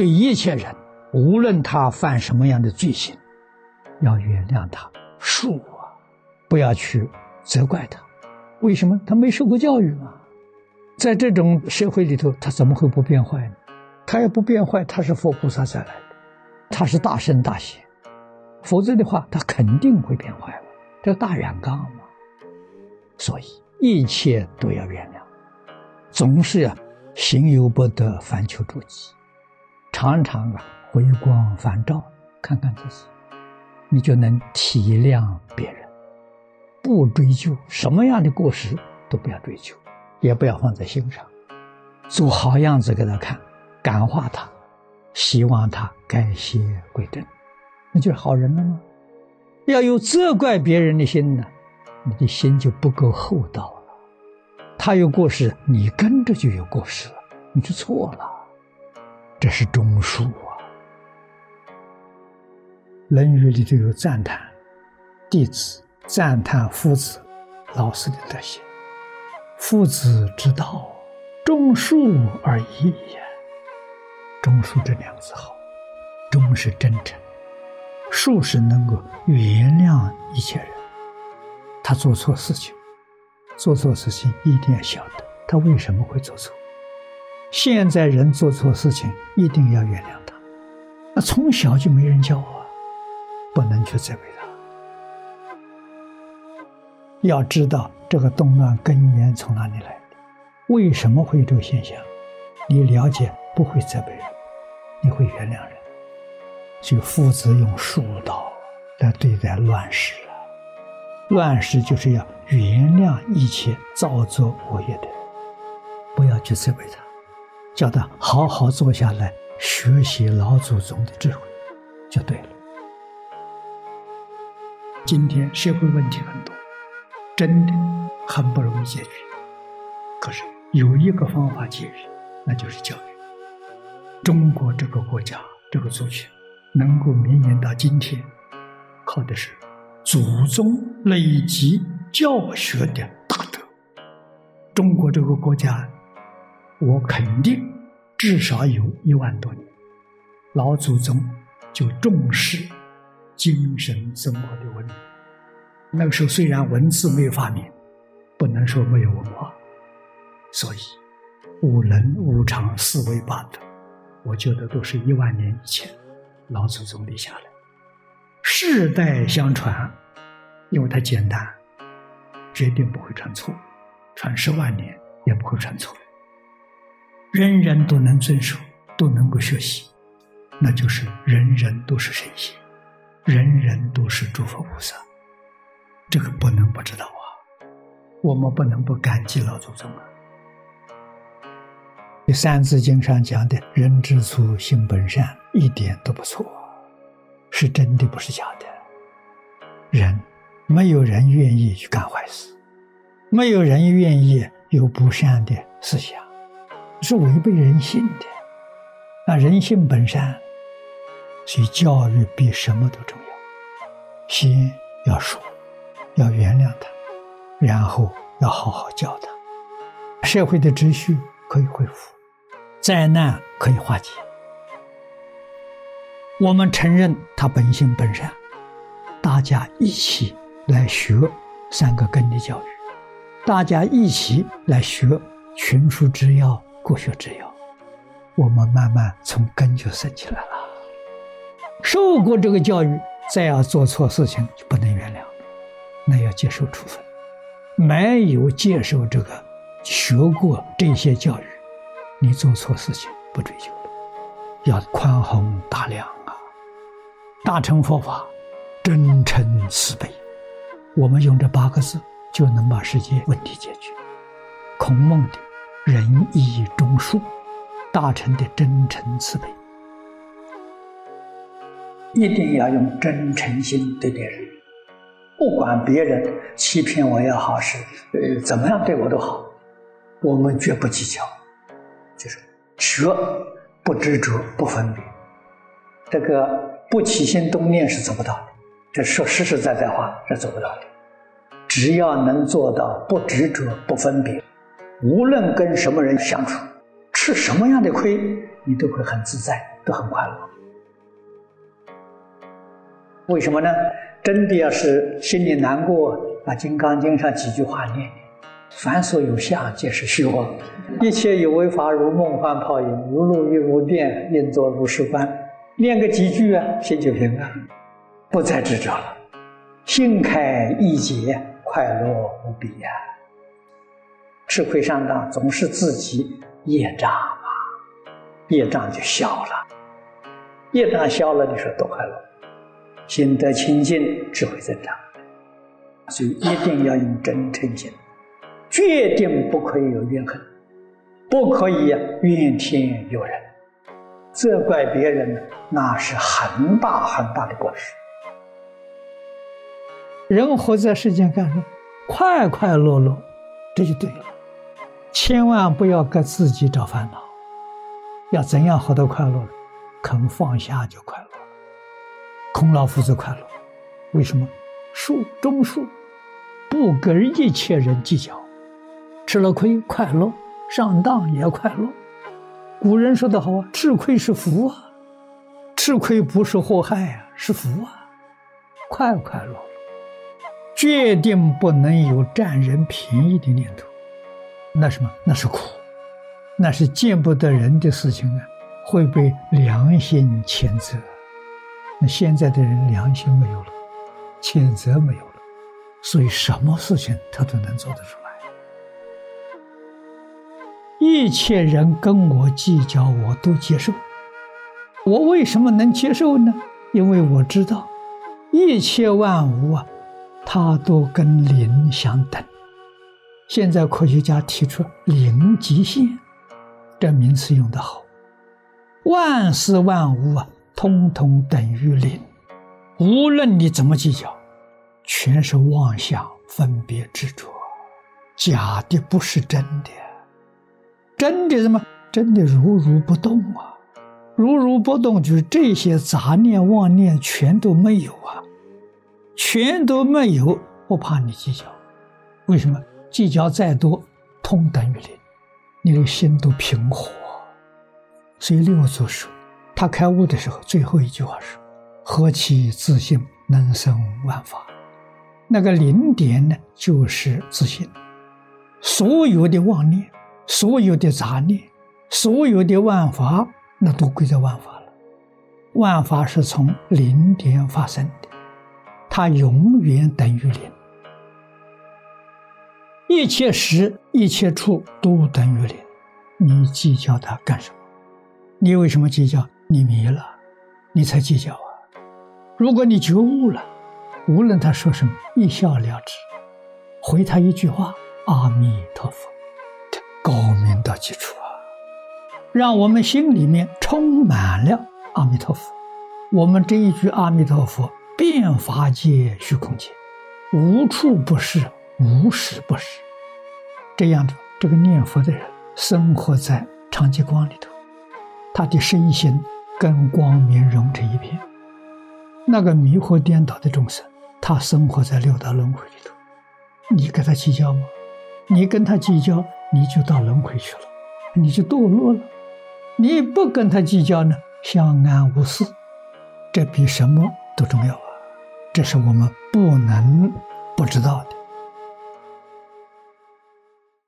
对一切人，无论他犯什么样的罪行，要原谅他，恕啊，不要去责怪他。为什么他没受过教育嘛？在这种社会里头，他怎么会不变坏呢？他要不变坏，他是佛菩萨再来的，他是大圣大贤，否则的话，他肯定会变坏了。这大染缸嘛，所以一切都要原谅，总是要行有不得，反求诸己，常常啊回光返照，看看自己，你就能体谅别人，不追究什么样的过失都不要追究，也不要放在心上，做好样子给他看，感化他，希望他改邪归正，那就是好人了吗？要有责怪别人的心呢，你的心就不够厚道了。他有过失，你跟着就有过失了，你就错了。这是中恕啊。《论语》里头有赞叹弟子，赞叹夫子、老师的德行。夫子之道，中恕而已也。中恕这两个字好，中是真诚。术是能够原谅一切人，他做错事情，做错事情一定要晓得他为什么会做错。现在人做错事情一定要原谅他，那从小就没人教啊，不能去责备他。要知道这个动乱根源从哪里来，为什么会有这个现象？你了解不会责备人，你会原谅人。就父子用术道来对待乱世啊！乱世就是要原谅一切造作恶业的人，不要去责备他，叫他好好坐下来学习老祖宗的智慧，就对了。今天社会问题很多，真的很不容易解决。可是有一个方法解决，那就是教育。中国这个国家，这个族群。能够绵延到今天，靠的是祖宗累积教学的大德。中国这个国家，我肯定至少有一万多年，老祖宗就重视精神生活的文明。那个时候虽然文字没有发明，不能说没有文化，所以五伦五常四维八德，我觉得都是一万年以前。老祖宗立下来，世代相传，因为它简单，绝对不会传错，传十万年也不会传错。人人都能遵守，都能够学习，那就是人人都是神仙，人人都是诸佛菩萨。这个不能不知道啊，我们不能不感激老祖宗啊。《三字经》上讲的“人之初，性本善”，一点都不错，是真的，不是假的。人，没有人愿意去干坏事，没有人愿意有不善的思想，是违背人性的。那人性本善，所以教育比什么都重要。先要说，要原谅他，然后要好好教他，社会的秩序可以恢复。灾难可以化解，我们承认他本性本善，大家一起来学三个根的教育，大家一起来学群书之要、国学之要，我们慢慢从根就生起来了。受过这个教育，再要做错事情就不能原谅，那要接受处分。没有接受这个学过这些教育。你做错事情不追究，要宽宏大量啊！大乘佛法，真诚慈悲，我们用这八个字就能把世界问题解决。孔孟的仁义忠恕，大乘的真诚慈悲，一定要用真诚心对待人，不管别人欺骗我也好，是呃怎么样对我都好，我们绝不计较。就是学不执着不分别，这个不起心动念是做不到的。这说实实在在话是做不到的。只要能做到不执着不分别，无论跟什么人相处，吃什么样的亏，你都会很自在。都很快乐。为什么呢？真的要是心里难过，把《金刚经》上几句话念念：“凡所有相，皆是虚妄；一切有为法，如梦幻泡影，如露亦如电，应作如是观。”念个几句啊，心就平安，不再执着了，心开意解，快乐无比呀。吃亏上当，总是自己业障啊，业障就消了，业障消了，你说多快乐？心得清净，智慧增长，所以一定要用真诚心，决定不可以有怨恨，不可以怨天尤人。责怪别人，那是很大很大的过失。人活在世间干什么？快快乐乐，这就对了。千万不要给自己找烦恼。要怎样活得快乐？肯放下就快乐。孔老夫子快乐，为什么？术中术，不跟一切人计较，吃了亏快乐，上当也快乐。古人说的好啊，吃亏是福啊，吃亏不是祸害啊，是福啊，快快乐乐，决定不能有占人便宜的念头，那什么，那是苦，那是见不得人的事情啊，会被良心谴责。那现在的人良心没有了，谴责没有了，所以什么事情他都能做得出来。一切人跟我计较，我都接受。我为什么能接受呢？因为我知道，一切万物啊，它都跟零相等。现在科学家提出“零极限”这名词用得好，万事万物啊，通通等于零。无论你怎么计较，全是妄想、分别、执着，假的不是真的。真的什么？真的如如不动啊！如如不动，就是这些杂念、妄念全都没有啊，全都没有。不怕你计较，为什么？计较再多，通等于零，你的心都平和。所以六祖说，他开悟的时候，最后一句话是：“何其自信，能生万法。”那个零点呢，就是自信，所有的妄念。所有的杂念，所有的万法，那都归在万法了。万法是从零点发生的，它永远等于零。一切时、一切处都等于零。你计较它干什么？你为什么计较？你迷了，你才计较啊！如果你觉悟了，无论他说什么，一笑了之，回他一句话：“阿弥陀佛。”高明的基础啊，让我们心里面充满了阿弥陀佛。我们这一句阿弥陀佛，遍法界、虚空界，无处不是，无时不是。这样的这个念佛的人，生活在长吉光里头，他的身心跟光明融成一片。那个迷惑颠倒的众生，他生活在六道轮回里头，你跟他计较吗？你跟他计较？你就到轮回去了，你就堕落了。你不跟他计较呢，相安无事，这比什么都重要啊！这是我们不能不知道的。